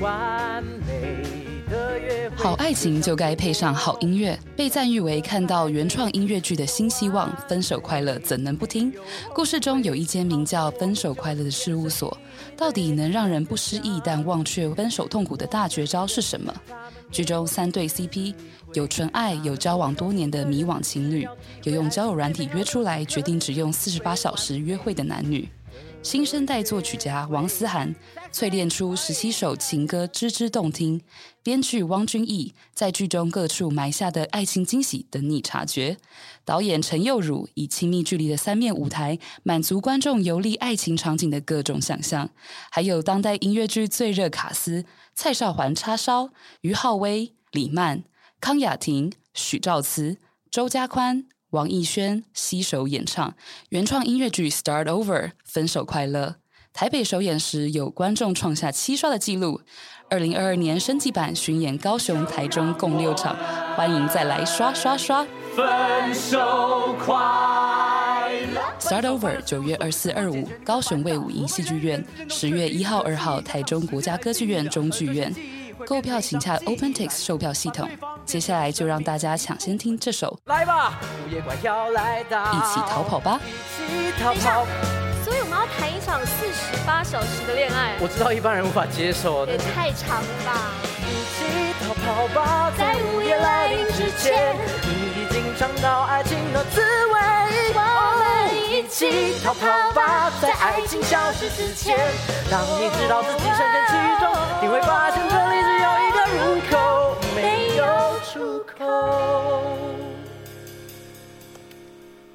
完美的。好爱情就该配上好音乐，被赞誉为看到原创音乐剧的新希望。分手快乐怎能不听？故事中有一间名叫“分手快乐”的事务所，到底能让人不失忆但忘却分手痛苦的大绝招是什么？剧中三对 CP，有纯爱，有交往多年的迷惘情侣，有用交友软体约出来，决定只用四十八小时约会的男女。新生代作曲家王思涵淬炼出十七首情歌，吱吱动听。编剧汪君毅在剧中各处埋下的爱情惊喜等你察觉。导演陈佑儒以亲密距离的三面舞台，满足观众游历爱情场景的各种想象。还有当代音乐剧最热卡司：蔡少环叉烧、于浩威、李曼、康雅婷、许兆慈、周家宽。王艺轩携手演唱原创音乐剧《Start Over》分手快乐。台北首演时有观众创下七刷的纪录。二零二二年升级版巡演高雄、台中共六场，欢迎再来刷刷刷！分手快乐。《Start Over》九月二四二五高雄卫武营戏剧院，十月一号二号台中国家歌剧院中剧院。购票请洽 OpenTix 售票系统。接下来就让大家抢先听这首，来吧，午夜怪要来到，一起逃跑吧，一起逃跑。所以我们要谈一场四十八小时的恋爱，我知道一般人无法接受，也太长了吧。一起逃跑吧，在午夜来临之前，你已经尝到爱情的滋味。我们一起逃跑吧，在爱情消失之前，当你知道自己深陷其中，你会发现这里只有一个入口，没有出口。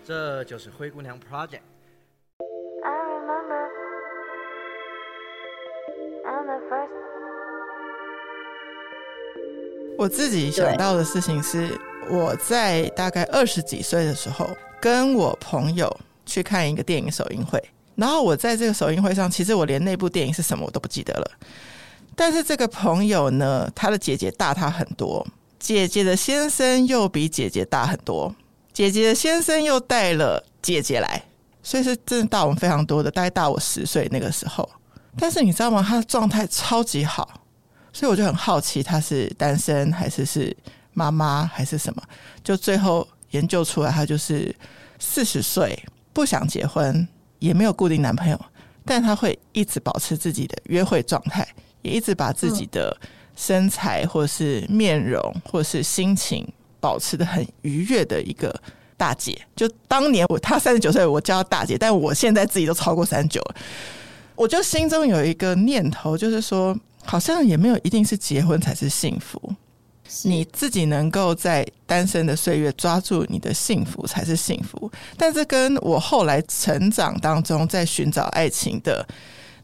这就是灰姑娘 Project。我自己想到的事情是，我在大概二十几岁的时候，跟我朋友去看一个电影首映会。然后我在这个首映会上，其实我连那部电影是什么我都不记得了。但是这个朋友呢，他的姐姐大他很多，姐姐的先生又比姐姐大很多，姐姐的先生又带了姐姐来，所以是真的大我们非常多的，大概大我十岁那个时候。但是你知道吗？他的状态超级好，所以我就很好奇他是单身还是是妈妈还是什么？就最后研究出来，他就是四十岁，不想结婚，也没有固定男朋友，但她会一直保持自己的约会状态，也一直把自己的身材或是面容或是心情保持的很愉悦的一个大姐。就当年我她三十九岁，我叫她大姐，但我现在自己都超过三十九了。我就心中有一个念头，就是说，好像也没有一定是结婚才是幸福，你自己能够在单身的岁月抓住你的幸福才是幸福。但这跟我后来成长当中在寻找爱情的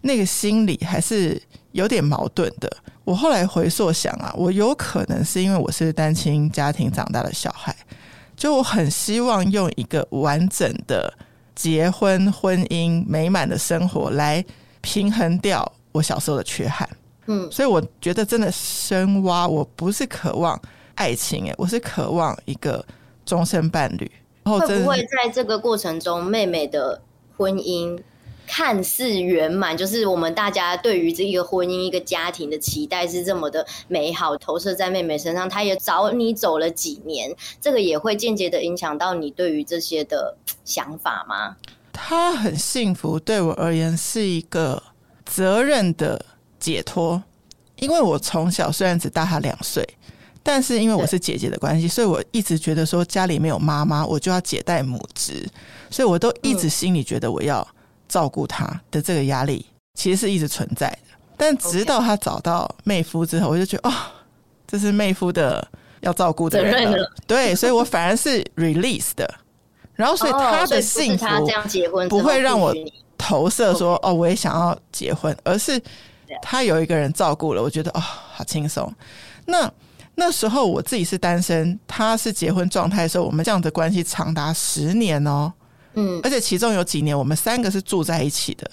那个心理还是有点矛盾的。我后来回溯想啊，我有可能是因为我是单亲家庭长大的小孩，就我很希望用一个完整的结婚、婚姻、美满的生活来。平衡掉我小时候的缺憾，嗯，所以我觉得真的深挖，我不是渴望爱情，哎，我是渴望一个终身伴侣。然后会不会在这个过程中，妹妹的婚姻看似圆满，就是我们大家对于这一个婚姻、一个家庭的期待是这么的美好，投射在妹妹身上，她也找你走了几年，这个也会间接的影响到你对于这些的想法吗？她很幸福，对我而言是一个责任的解脱。因为我从小虽然只大他两岁，但是因为我是姐姐的关系，所以我一直觉得说家里没有妈妈，我就要姐带母职，所以我都一直心里觉得我要照顾他的这个压力，其实是一直存在的。但直到他找到妹夫之后，我就觉得哦，这是妹夫的要照顾的人了，对，所以我 反而是 release 的。然后，所以他的幸福不会让我投射说哦，我也想要结婚，而是他有一个人照顾了，我觉得哦，好轻松。那那时候我自己是单身，他是结婚状态的时候，我们这样的关系长达十年哦，嗯，而且其中有几年我们三个是住在一起的。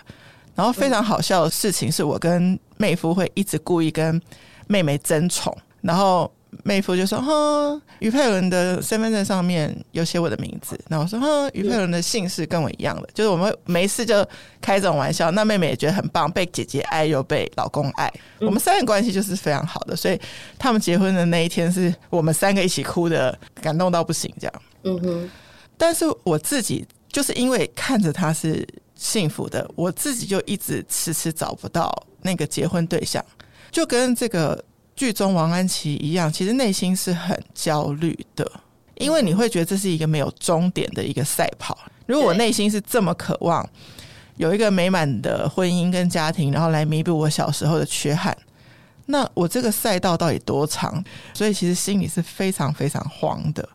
然后非常好笑的事情是我跟妹夫会一直故意跟妹妹争宠，然后。妹夫就说：“哼，于佩伦的身份证上面有写我的名字。”那我说：“哼，于佩伦的姓氏跟我一样的，就是我们没事就开这种玩笑。”那妹妹也觉得很棒，被姐姐爱又被老公爱，我们三个关系就是非常好的。所以他们结婚的那一天，是我们三个一起哭的，感动到不行，这样。嗯哼。但是我自己就是因为看着他是幸福的，我自己就一直迟迟找不到那个结婚对象，就跟这个。剧中王安琪一样，其实内心是很焦虑的，因为你会觉得这是一个没有终点的一个赛跑。如果我内心是这么渴望有一个美满的婚姻跟家庭，然后来弥补我小时候的缺憾，那我这个赛道到底多长？所以其实心里是非常非常慌的。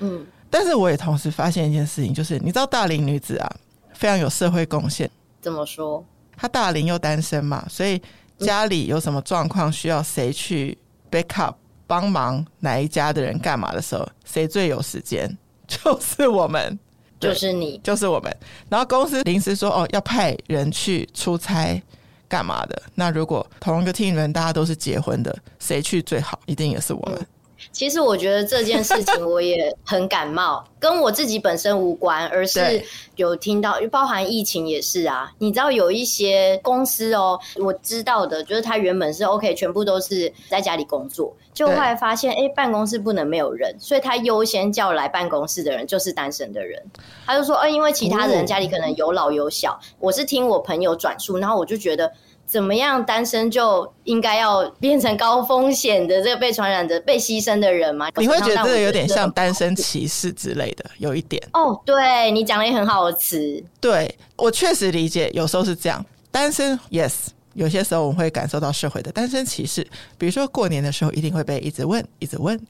嗯，但是我也同时发现一件事情，就是你知道大龄女子啊，非常有社会贡献。怎么说？她大龄又单身嘛，所以。家里有什么状况需要谁去 backup 帮忙哪一家的人干嘛的时候，谁最有时间？就是我们，就是你，就是我们。然后公司临时说哦，要派人去出差干嘛的？那如果同一个 team 人大家都是结婚的，谁去最好？一定也是我们。嗯其实我觉得这件事情我也很感冒，跟我自己本身无关，而是有听到，包含疫情也是啊。你知道有一些公司哦，我知道的，就是他原本是 OK，全部都是在家里工作，就后来发现，哎，办公室不能没有人，所以他优先叫来办公室的人就是单身的人。他就说，呃，因为其他人家里可能有老有小，我是听我朋友转述，然后我就觉得。怎么样，单身就应该要变成高风险的这个被传染的、被牺牲的人吗？你会觉得这个有点像单身歧视之类的，有一点。哦，对，你讲了一个很好的词。对，我确实理解，有时候是这样。单身，yes，有些时候我们会感受到社会的单身歧视。比如说过年的时候，一定会被一直问，一直问。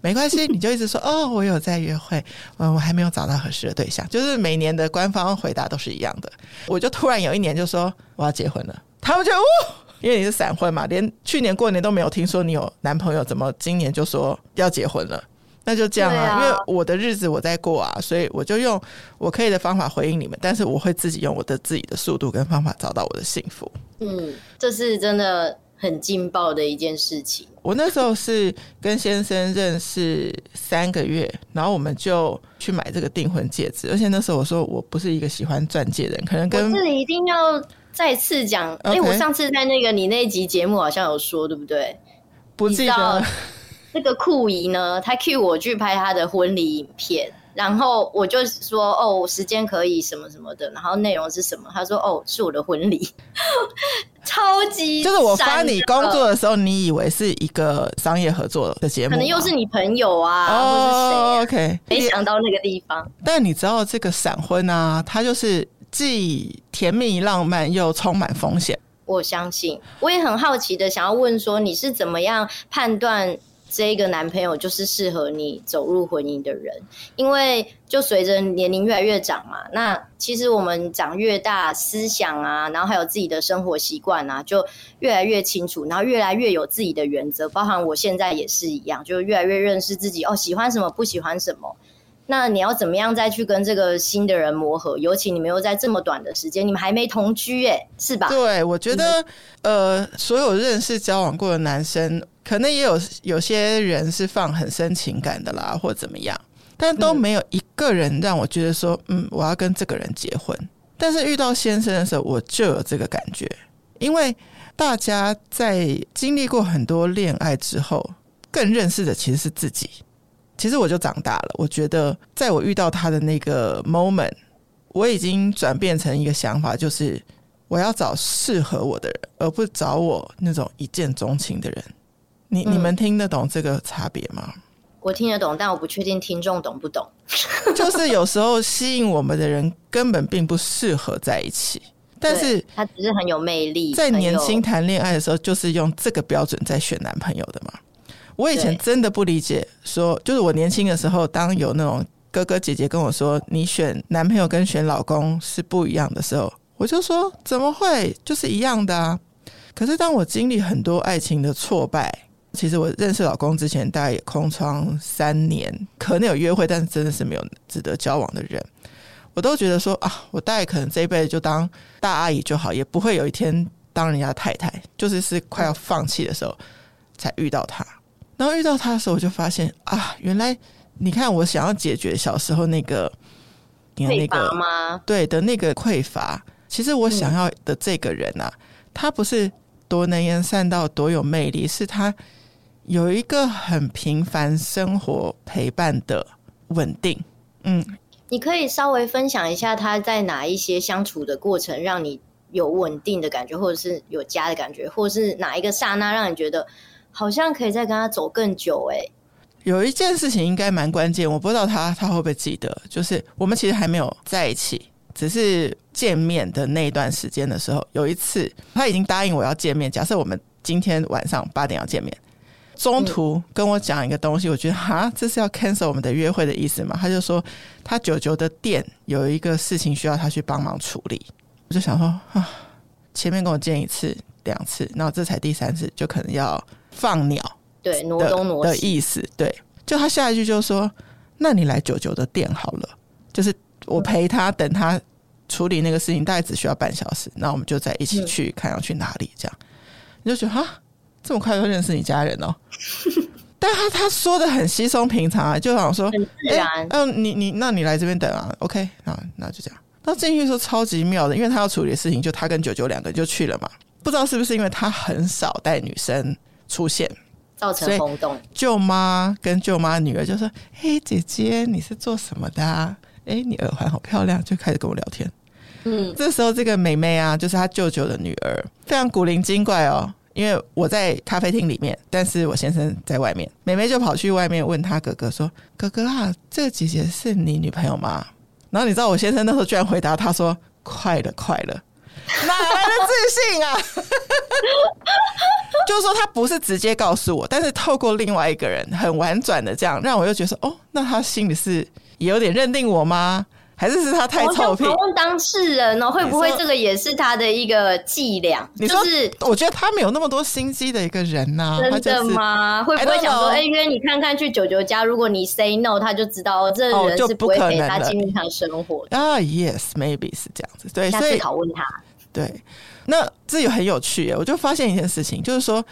没关系，你就一直说 哦，我有在约会，嗯，我还没有找到合适的对象。就是每年的官方回答都是一样的。我就突然有一年就说我要结婚了。他们就哦，因为你是闪婚嘛，连去年过年都没有听说你有男朋友，怎么今年就说要结婚了？那就这样啊，啊因为我的日子我在过啊，所以我就用我可以的方法回应你们，但是我会自己用我的自己的速度跟方法找到我的幸福。嗯，这是真的很劲爆的一件事情。我那时候是跟先生认识三个月，然后我们就去买这个订婚戒指，而且那时候我说我不是一个喜欢钻戒的人，可能跟这里一定要。再次讲，哎、欸，我上次在那个你那集节目好像有说，对不对？不记得。那个酷姨呢，他 cue 我去拍他的婚礼影片，然后我就说，哦，时间可以什么什么的，然后内容是什么？他说，哦，是我的婚礼，超级就是我发你工作的时候，你以为是一个商业合作的节目，可能又是你朋友啊，哦、或是谁、啊、？OK，没想到那个地方。但你知道这个闪婚啊，他就是。既甜蜜浪漫又充满风险，我相信。我也很好奇的想要问说，你是怎么样判断这个男朋友就是适合你走入婚姻的人？因为就随着年龄越来越长嘛，那其实我们长越大，思想啊，然后还有自己的生活习惯啊，就越来越清楚，然后越来越有自己的原则。包含我现在也是一样，就越来越认识自己哦，喜欢什么，不喜欢什么。那你要怎么样再去跟这个新的人磨合？尤其你们又在这么短的时间，你们还没同居，哎，是吧？对，我觉得，呃，所有认识交往过的男生，可能也有有些人是放很深情感的啦，或怎么样，但都没有一个人让我觉得说，嗯，我要跟这个人结婚。但是遇到先生的时候，我就有这个感觉，因为大家在经历过很多恋爱之后，更认识的其实是自己。其实我就长大了，我觉得在我遇到他的那个 moment，我已经转变成一个想法，就是我要找适合我的人，而不找我那种一见钟情的人。你、嗯、你们听得懂这个差别吗？我听得懂，但我不确定听众懂不懂。就是有时候吸引我们的人根本并不适合在一起，但是他只是很有魅力。在年轻谈恋爱的时候，就是用这个标准在选男朋友的嘛。我以前真的不理解说，说就是我年轻的时候，当有那种哥哥姐姐跟我说你选男朋友跟选老公是不一样的时候，我就说怎么会，就是一样的啊。可是当我经历很多爱情的挫败，其实我认识老公之前大概也空窗三年，可能有约会，但是真的是没有值得交往的人，我都觉得说啊，我大概可能这一辈子就当大阿姨就好，也不会有一天当人家太太，就是是快要放弃的时候才遇到他。然后遇到他的时候，我就发现啊，原来你看我想要解决小时候那个你那个吗？对的那个匮乏，其实我想要的这个人啊，嗯、他不是多能言善道、多有魅力，是他有一个很平凡生活陪伴的稳定。嗯，你可以稍微分享一下他在哪一些相处的过程，让你有稳定的感觉，或者是有家的感觉，或者是哪一个刹那让你觉得好像可以再跟他走更久？哎，有一件事情应该蛮关键，我不知道他他会不会记得，就是我们其实还没有在一起，只是见面的那一段时间的时候，有一次他已经答应我要见面，假设我们今天晚上八点要见面。中途跟我讲一个东西，我觉得哈，这是要 cancel 我们的约会的意思吗？他就说他九九的店有一个事情需要他去帮忙处理。我就想说啊，前面跟我见一次两次，然后这才第三次，就可能要放鸟，对，挪东挪的意思。对，就他下一句就说：“那你来九九的店好了，就是我陪他等他处理那个事情，大概只需要半小时，那我们就再一起去看要去哪里。”这样你就觉得哈。这么快就认识你家人哦？但他他说的很稀松平常啊，就好像说，很自然。嗯、欸呃，你你那你来这边等啊，OK 啊，那就这样。那进去时候超级妙的，因为他要处理的事情，就他跟九九两个人就去了嘛。不知道是不是因为他很少带女生出现，造成轰动。舅妈跟舅妈女儿就说：“嘿，姐姐，你是做什么的啊？哎，你耳环好漂亮。”就开始跟我聊天。嗯，这时候这个妹妹啊，就是她舅舅的女儿，非常古灵精怪哦。因为我在咖啡厅里面，但是我先生在外面，妹妹就跑去外面问他哥哥说：“哥哥啊，这个姐姐是你女朋友吗？”然后你知道我先生那时候居然回答他说：“快了，快了，哪来的自信啊？” 就是说他不是直接告诉我，但是透过另外一个人很婉转的这样，让我又觉得说：“哦，那他心里是也有点认定我吗？”还是是他太臭屁？我问当事人哦，会不会这个也是他的一个伎俩？你说，就是我觉得他没有那么多心机的一个人呐、啊，真的吗？会不会想说，哎，约你看看去九九家，如果你 say no，他就知道这人是不会陪他进入他生活的啊。Yes，maybe 是这样子。对，下次拷问他。对，那这也很有趣耶。我就发现一件事情，就是说，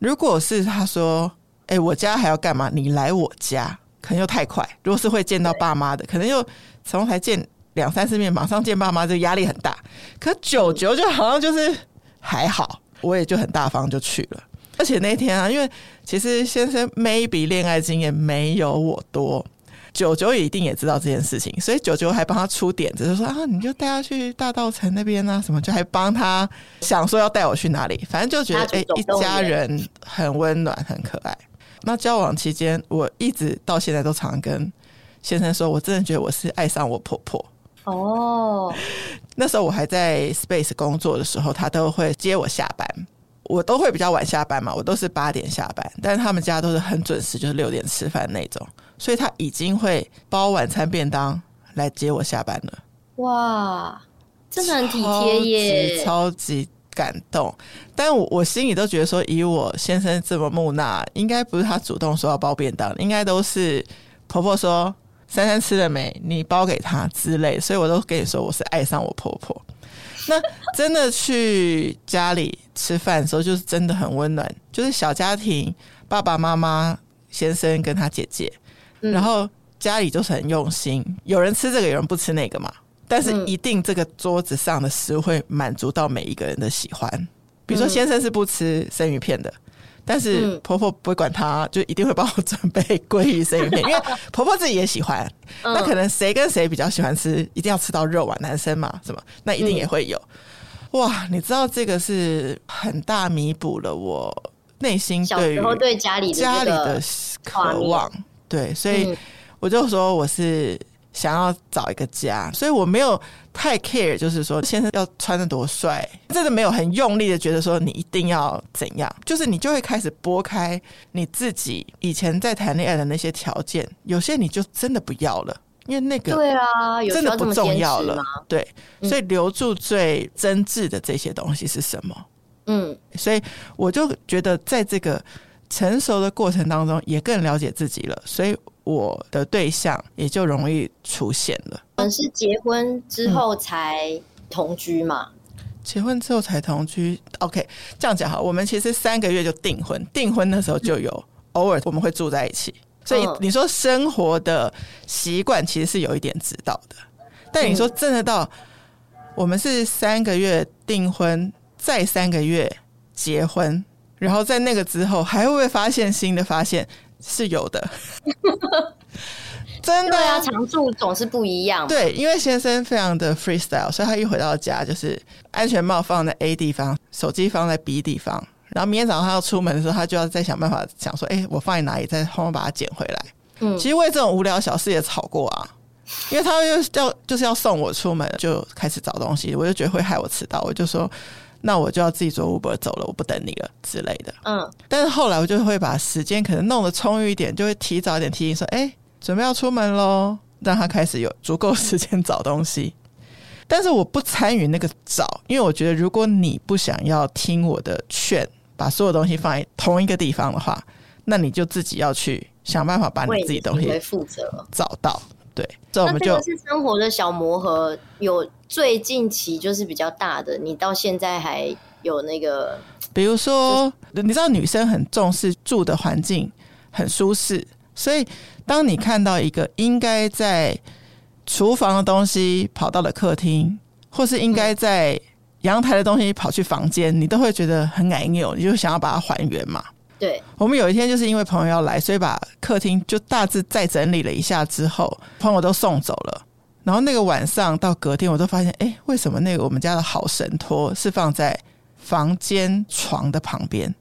如果是他说，哎，我家还要干嘛？你来我家，可能又太快。如果是会见到爸妈的，可能又。从才见两三次面，马上见爸妈，就压力很大。可九九就好像就是还好，我也就很大方就去了。而且那天啊，因为其实先生 maybe 恋爱经验没有我多，九九也一定也知道这件事情，所以九九还帮他出点子，就说啊，你就带他去大道城那边啊，什么就还帮他想说要带我去哪里，反正就觉得哎、欸，一家人很温暖，很可爱。那交往期间，我一直到现在都常跟。先生说：“我真的觉得我是爱上我婆婆哦。Oh. 那时候我还在 Space 工作的时候，他都会接我下班。我都会比较晚下班嘛，我都是八点下班，但是他们家都是很准时，就是六点吃饭那种。所以他已经会包晚餐便当来接我下班了。哇，真的很体贴耶，超级感动。但我我心里都觉得说，以我先生这么木讷，应该不是他主动说要包便当，应该都是婆婆说。”珊珊吃了没？你包给她之类，所以我都跟你说，我是爱上我婆婆。那真的去家里吃饭的时候，就是真的很温暖，就是小家庭，爸爸妈妈、先生跟他姐姐，然后家里就是很用心，有人吃这个，有人不吃那个嘛。但是一定这个桌子上的食物会满足到每一个人的喜欢。比如说，先生是不吃生鱼片的。但是婆婆不会管他，就一定会帮我准备鲑鱼生鱼片，因为婆婆自己也喜欢。那可能谁跟谁比较喜欢吃，一定要吃到肉啊，男生嘛，什么那一定也会有。哇，你知道这个是很大弥补了我内心对于对家里家里的渴望。对，所以我就说我是。想要找一个家，所以我没有太 care，就是说先生要穿的多帅，真的没有很用力的觉得说你一定要怎样，就是你就会开始拨开你自己以前在谈恋爱的那些条件，有些你就真的不要了，因为那个对啊，真的不重要了，对，所以留住最真挚的这些东西是什么？嗯，所以我就觉得在这个成熟的过程当中，也更了解自己了，所以。我的对象也就容易出现了。我们是结婚之后才同居嘛？嗯、结婚之后才同居。OK，这样讲哈，我们其实三个月就订婚，订婚的时候就有偶尔我们会住在一起，所以你说生活的习惯其实是有一点知道的。但你说真的到我们是三个月订婚，再三个月结婚，然后在那个之后还会不会发现新的发现？是有的。真的啊，常住总是不一样。对，因为先生非常的 freestyle，所以他一回到家就是安全帽放在 A 地方，手机放在 B 地方。然后明天早上他要出门的时候，他就要再想办法想说：“哎、欸，我放在哪里？再后面把它捡回来。”嗯，其实为这种无聊小事也吵过啊。因为他又要就是要送我出门，就开始找东西，我就觉得会害我迟到，我就说：“那我就要自己坐 Uber 走了，我不等你了之类的。”嗯，但是后来我就会把时间可能弄得充裕一点，就会提早一点提醒说：“哎、欸。”准备要出门喽，让他开始有足够时间找东西。但是我不参与那个找，因为我觉得如果你不想要听我的劝，把所有东西放在同一个地方的话，那你就自己要去想办法把你自己东西负责找到。对，这我们就。是生活的小磨合，有最近期就是比较大的，你到现在还有那个，比如说，你知道女生很重视住的环境很舒适。所以，当你看到一个应该在厨房的东西跑到了客厅，或是应该在阳台的东西跑去房间，你都会觉得很别扭，你就想要把它还原嘛。对，我们有一天就是因为朋友要来，所以把客厅就大致再整理了一下之后，朋友都送走了。然后那个晚上到隔天，我都发现，哎，为什么那个我们家的好神托是放在房间床的旁边？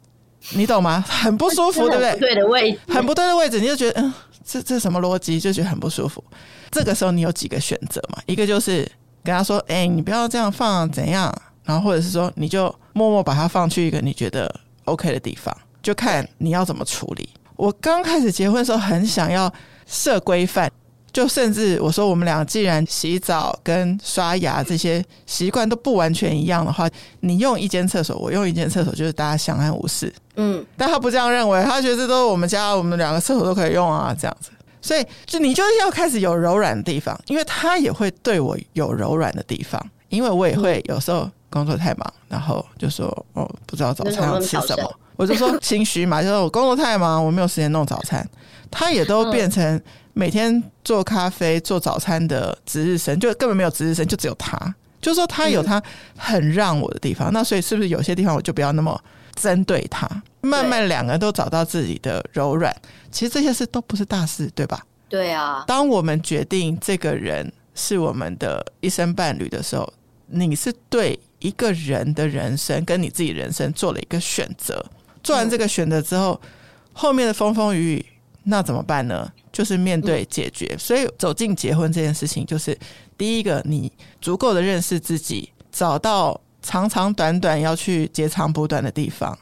你懂吗？很不舒服，对不对？对的位置，很不对的位置，你就觉得嗯，这这什么逻辑？就觉得很不舒服。这个时候你有几个选择嘛？一个就是跟他说：“哎、欸，你不要这样放，怎样？”然后或者是说，你就默默把它放去一个你觉得 OK 的地方，就看你要怎么处理。我刚开始结婚的时候，很想要设规范。就甚至我说，我们俩既然洗澡跟刷牙这些习惯都不完全一样的话，你用一间厕所，我用一间厕所，就是大家相安无事。嗯，但他不这样认为，他觉得这都是我们家，我们两个厕所都可以用啊，这样子。所以，就你就是要开始有柔软的地方，因为他也会对我有柔软的地方，因为我也会有时候工作太忙，然后就说哦，不知道早餐要吃什么，我就说心虚嘛，就说我工作太忙，我没有时间弄早餐，他也都变成。每天做咖啡、做早餐的值日生，就根本没有值日生，就只有他。就是说他有他很让我的地方，嗯、那所以是不是有些地方我就不要那么针对他？慢慢两个人都找到自己的柔软，其实这些事都不是大事，对吧？对啊。当我们决定这个人是我们的一生伴侣的时候，你是对一个人的人生跟你自己人生做了一个选择。做完这个选择之后，嗯、后面的风风雨雨。那怎么办呢？就是面对解决。所以走进结婚这件事情，就是第一个，你足够的认识自己，找到长长短短要去截长补短的地方。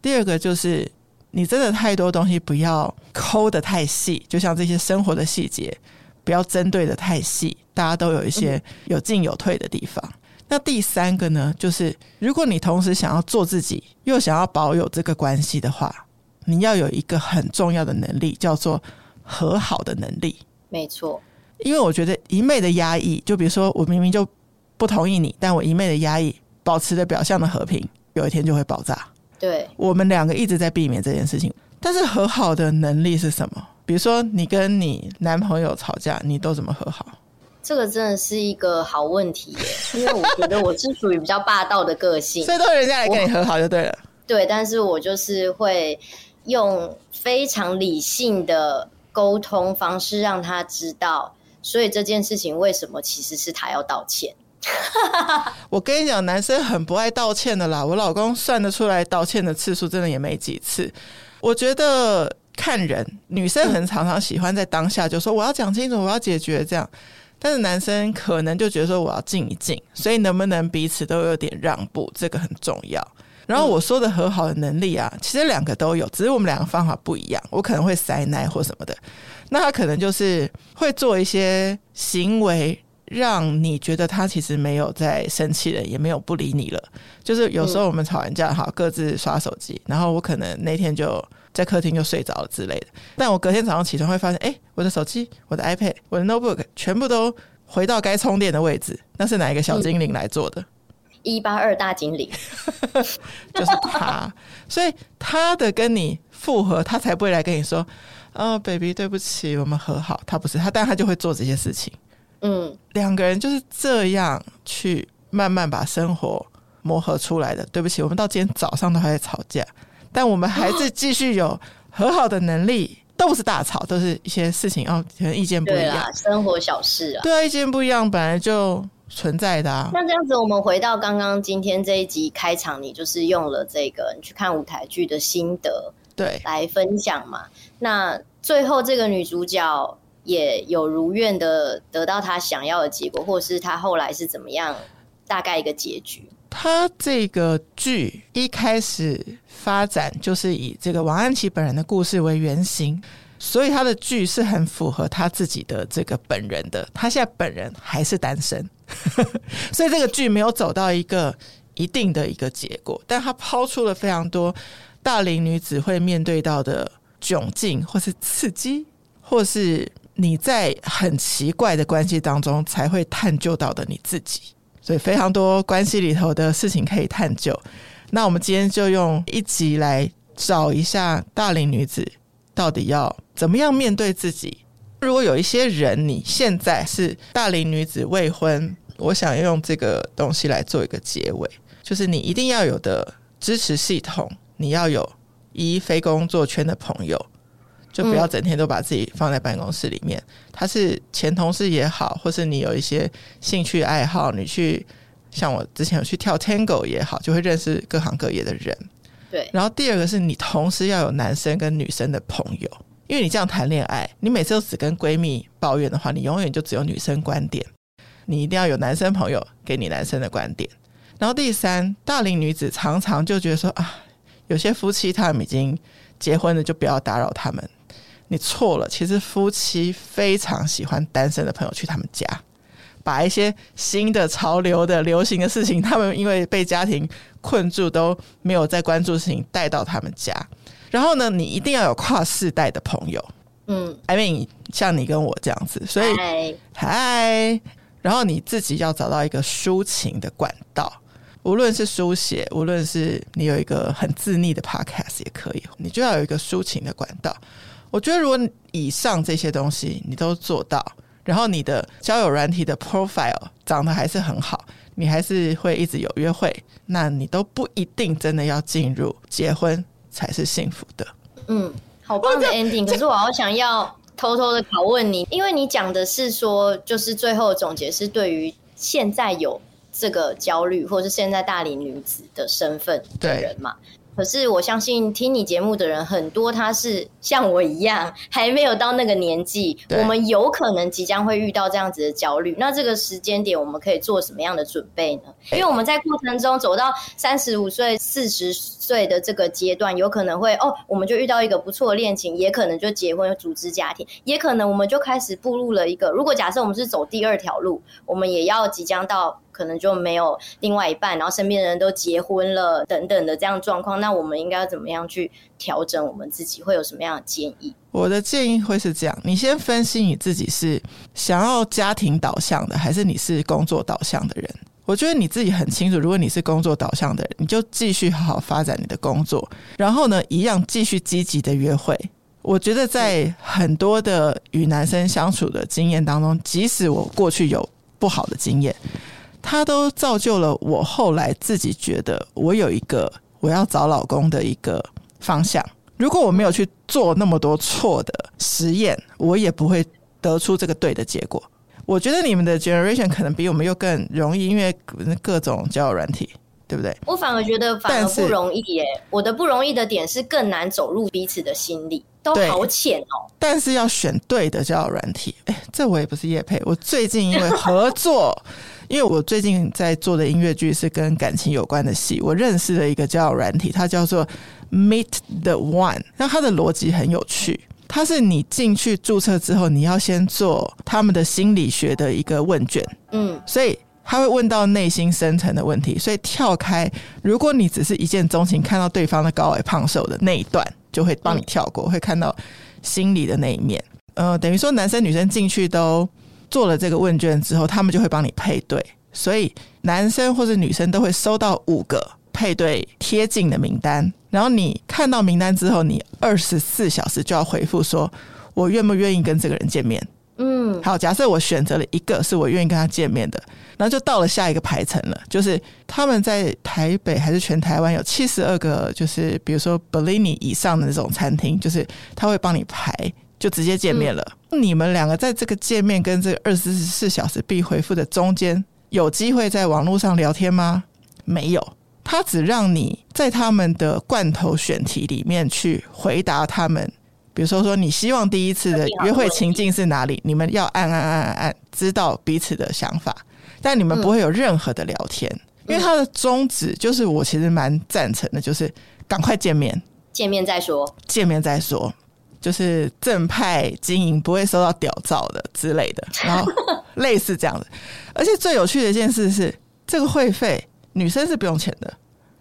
第二个就是你真的太多东西不要抠的太细，就像这些生活的细节，不要针对的太细。大家都有一些有进有退的地方。那第三个呢，就是如果你同时想要做自己，又想要保有这个关系的话。你要有一个很重要的能力，叫做和好的能力。没错，因为我觉得一昧的压抑，就比如说我明明就不同意你，但我一昧的压抑，保持着表象的和平，有一天就会爆炸。对，我们两个一直在避免这件事情。但是和好的能力是什么？比如说你跟你男朋友吵架，你都怎么和好？这个真的是一个好问题耶，因为我觉得我是属于比较霸道的个性，所以都人家来跟你和好就对了。对，但是我就是会。用非常理性的沟通方式让他知道，所以这件事情为什么其实是他要道歉。我跟你讲，男生很不爱道歉的啦。我老公算得出来，道歉的次数真的也没几次。我觉得看人，女生很常常喜欢在当下就说我要讲清楚，我要解决这样，但是男生可能就觉得说我要静一静，所以能不能彼此都有点让步，这个很重要。然后我说的和好的能力啊，其实两个都有，只是我们两个方法不一样。我可能会塞奶或什么的，那他可能就是会做一些行为，让你觉得他其实没有在生气了，也没有不理你了。就是有时候我们吵完架，好各自刷手机，然后我可能那天就在客厅就睡着了之类的。但我隔天早上起床会发现，哎，我的手机、我的 iPad、我的 notebook 全部都回到该充电的位置，那是哪一个小精灵来做的？一八二大精灵，就是他。所以他的跟你复合，他才不会来跟你说：“啊、哦，baby，对不起，我们和好。”他不是他，但他就会做这些事情。嗯，两个人就是这样去慢慢把生活磨合出来的。对不起，我们到今天早上都还在吵架，但我们还是继续有和好的能力。都不是大吵，都是一些事情哦，可能意见不一样，生活小事啊。对啊，意见不一样本来就存在的啊。那这样子，我们回到刚刚今天这一集开场，你就是用了这个你去看舞台剧的心得，对，来分享嘛。那最后这个女主角也有如愿的得到她想要的结果，或是她后来是怎么样？大概一个结局。他这个剧一开始。发展就是以这个王安琪本人的故事为原型，所以他的剧是很符合他自己的这个本人的。他现在本人还是单身，所以这个剧没有走到一个一定的一个结果，但他抛出了非常多大龄女子会面对到的窘境，或是刺激，或是你在很奇怪的关系当中才会探究到的你自己。所以非常多关系里头的事情可以探究。那我们今天就用一集来找一下大龄女子到底要怎么样面对自己。如果有一些人你现在是大龄女子未婚，我想用这个东西来做一个结尾，就是你一定要有的支持系统，你要有一非工作圈的朋友，就不要整天都把自己放在办公室里面。他是前同事也好，或是你有一些兴趣爱好，你去。像我之前有去跳 Tango 也好，就会认识各行各业的人。对，然后第二个是你同时要有男生跟女生的朋友，因为你这样谈恋爱，你每次都只跟闺蜜抱怨的话，你永远就只有女生观点。你一定要有男生朋友给你男生的观点。然后第三，大龄女子常常就觉得说啊，有些夫妻他们已经结婚了，就不要打扰他们。你错了，其实夫妻非常喜欢单身的朋友去他们家。把一些新的潮流的流行的事情，他们因为被家庭困住，都没有在关注的事情带到他们家。然后呢，你一定要有跨世代的朋友，嗯，I mean 像你跟我这样子，所以嗨，然后你自己要找到一个抒情的管道，无论是书写，无论是你有一个很自溺的 podcast 也可以，你就要有一个抒情的管道。我觉得，如果以上这些东西你都做到。然后你的交友软体的 profile 长得还是很好，你还是会一直有约会，那你都不一定真的要进入结婚才是幸福的。嗯，好棒的 ending。可是我好想要偷偷的拷问你，因为你讲的是说，就是最后总结是对于现在有这个焦虑，或是现在大龄女子的身份的人嘛。可是我相信听你节目的人很多，他是像我一样还没有到那个年纪，我们有可能即将会遇到这样子的焦虑。那这个时间点，我们可以做什么样的准备呢？因为我们在过程中走到三十五岁、四十岁的这个阶段，有可能会哦，我们就遇到一个不错的恋情，也可能就结婚、组织家庭，也可能我们就开始步入了一个。如果假设我们是走第二条路，我们也要即将到。可能就没有另外一半，然后身边的人都结婚了等等的这样状况，那我们应该要怎么样去调整我们自己？会有什么样的建议？我的建议会是这样：你先分析你自己是想要家庭导向的，还是你是工作导向的人？我觉得你自己很清楚。如果你是工作导向的人，你就继续好好发展你的工作，然后呢，一样继续积极的约会。我觉得在很多的与男生相处的经验当中，即使我过去有不好的经验。他都造就了我后来自己觉得我有一个我要找老公的一个方向。如果我没有去做那么多错的实验，我也不会得出这个对的结果。我觉得你们的 generation 可能比我们又更容易，因为各种交友软体，对不对？我反而觉得反而不容易耶。我的不容易的点是更难走入彼此的心里，都好浅哦。但是要选对的交友软体，哎，这我也不是叶配。我最近因为合作。因为我最近在做的音乐剧是跟感情有关的戏，我认识了一个叫软体，它叫做 Meet the One。那它的逻辑很有趣，它是你进去注册之后，你要先做他们的心理学的一个问卷，嗯，所以他会问到内心深层的问题。所以跳开，如果你只是一见钟情，看到对方的高矮胖瘦的那一段，就会帮你跳过，会看到心理的那一面。呃，等于说男生女生进去都。做了这个问卷之后，他们就会帮你配对，所以男生或者女生都会收到五个配对贴近的名单，然后你看到名单之后，你二十四小时就要回复说，我愿不愿意跟这个人见面。嗯，好，假设我选择了一个是我愿意跟他见面的，然后就到了下一个排程了，就是他们在台北还是全台湾有七十二个，就是比如说 Bellini 以上的那种餐厅，就是他会帮你排，就直接见面了。嗯、你们两个在这个见面跟这个二十四小时必回复的中间，有机会在网络上聊天吗？没有，他只让你在他们的罐头选题里面去回答他们。比如说，说你希望第一次的约会情境是哪里？你们要按按按按按，知道彼此的想法，但你们不会有任何的聊天，因为他的宗旨就是我其实蛮赞成的，就是赶快见面，见面再说，见面再说，就是正派经营不会收到屌照的之类的，然后类似这样子。而且最有趣的一件事是，这个会费女生是不用钱的。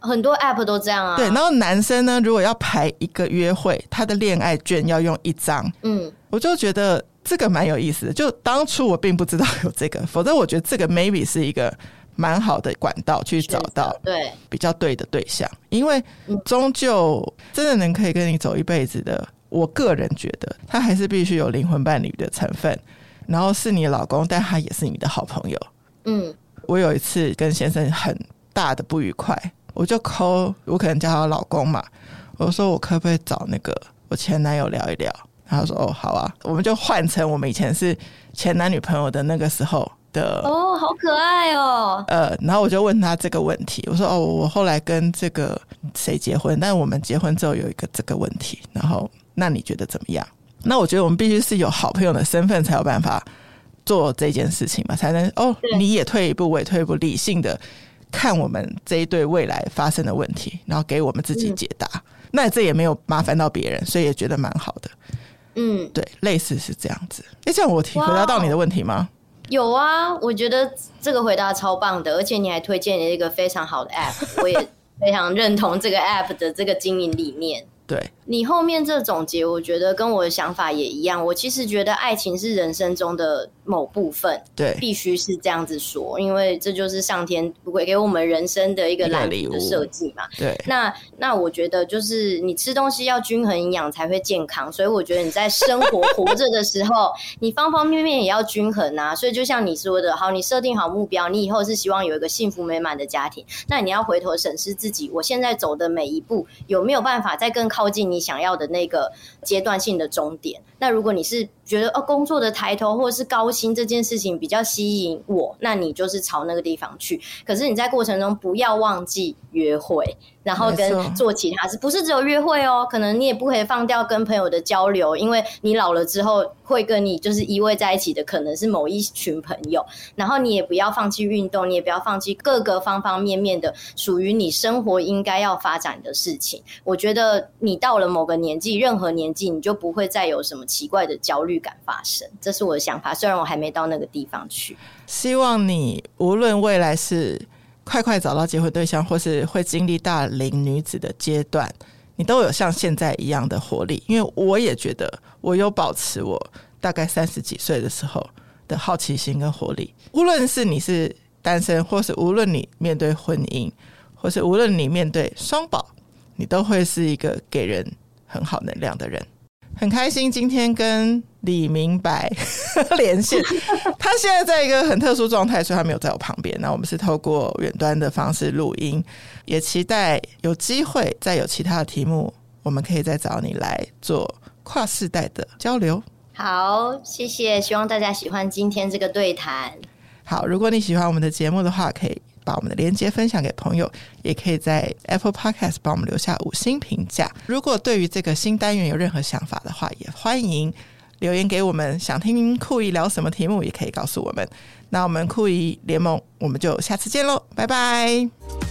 很多 app 都这样啊。对，然后男生呢，如果要排一个约会，他的恋爱券要用一张。嗯，我就觉得这个蛮有意思的。就当初我并不知道有这个，否则我觉得这个 maybe 是一个蛮好的管道去找到对比较对的对象，因为终究真的能可以跟你走一辈子的，我个人觉得他还是必须有灵魂伴侣的成分，然后是你老公，但他也是你的好朋友。嗯，我有一次跟先生很大的不愉快。我就 call，我可能叫他老公嘛。我说我可不可以找那个我前男友聊一聊？然后他说哦好啊，我们就换成我们以前是前男女朋友的那个时候的。哦，好可爱哦。呃，然后我就问他这个问题，我说哦，我后来跟这个谁结婚？但我们结婚之后有一个这个问题，然后那你觉得怎么样？那我觉得我们必须是有好朋友的身份才有办法做这件事情嘛，才能哦你也退一步，我也退一步，理性的。看我们这一对未来发生的问题，然后给我们自己解答。嗯、那这也没有麻烦到别人，所以也觉得蛮好的。嗯，对，类似是这样子。哎，这样我回答到你的问题吗？有啊，我觉得这个回答超棒的，而且你还推荐了一个非常好的 app，我也非常认同这个 app 的这个经营理念。对，你后面这总结，我觉得跟我的想法也一样。我其实觉得爱情是人生中的某部分，对，必须是这样子说，因为这就是上天会给我们人生的一个蓝图的设计嘛。对，那那我觉得就是你吃东西要均衡营养才会健康，所以我觉得你在生活活着的时候，你方方面面也要均衡啊。所以就像你说的，好，你设定好目标，你以后是希望有一个幸福美满的家庭，那你要回头审视自己，我现在走的每一步有没有办法再更靠近你想要的那个阶段性的终点。那如果你是觉得哦，工作的抬头或者是高薪这件事情比较吸引我，那你就是朝那个地方去。可是你在过程中不要忘记约会。然后跟做其他事，不是只有约会哦，可能你也不可以放掉跟朋友的交流，因为你老了之后会跟你就是依偎在一起的，可能是某一群朋友。然后你也不要放弃运动，你也不要放弃各个方方面面的属于你生活应该要发展的事情。我觉得你到了某个年纪，任何年纪，你就不会再有什么奇怪的焦虑感发生。这是我的想法，虽然我还没到那个地方去。希望你无论未来是。快快找到结婚对象，或是会经历大龄女子的阶段，你都有像现在一样的活力。因为我也觉得我有保持我大概三十几岁的时候的好奇心跟活力。无论是你是单身，或是无论你面对婚姻，或是无论你面对双宝，你都会是一个给人很好能量的人。很开心今天跟李明白 连线，他现在在一个很特殊状态，所以他没有在我旁边。那我们是透过远端的方式录音，也期待有机会再有其他的题目，我们可以再找你来做跨世代的交流。好，谢谢，希望大家喜欢今天这个对谈。好，如果你喜欢我们的节目的话，可以。把我们的链接分享给朋友，也可以在 Apple Podcast 帮我们留下五星评价。如果对于这个新单元有任何想法的话，也欢迎留言给我们。想听酷姨聊什么题目，也可以告诉我们。那我们酷姨联盟，我们就下次见喽，拜拜。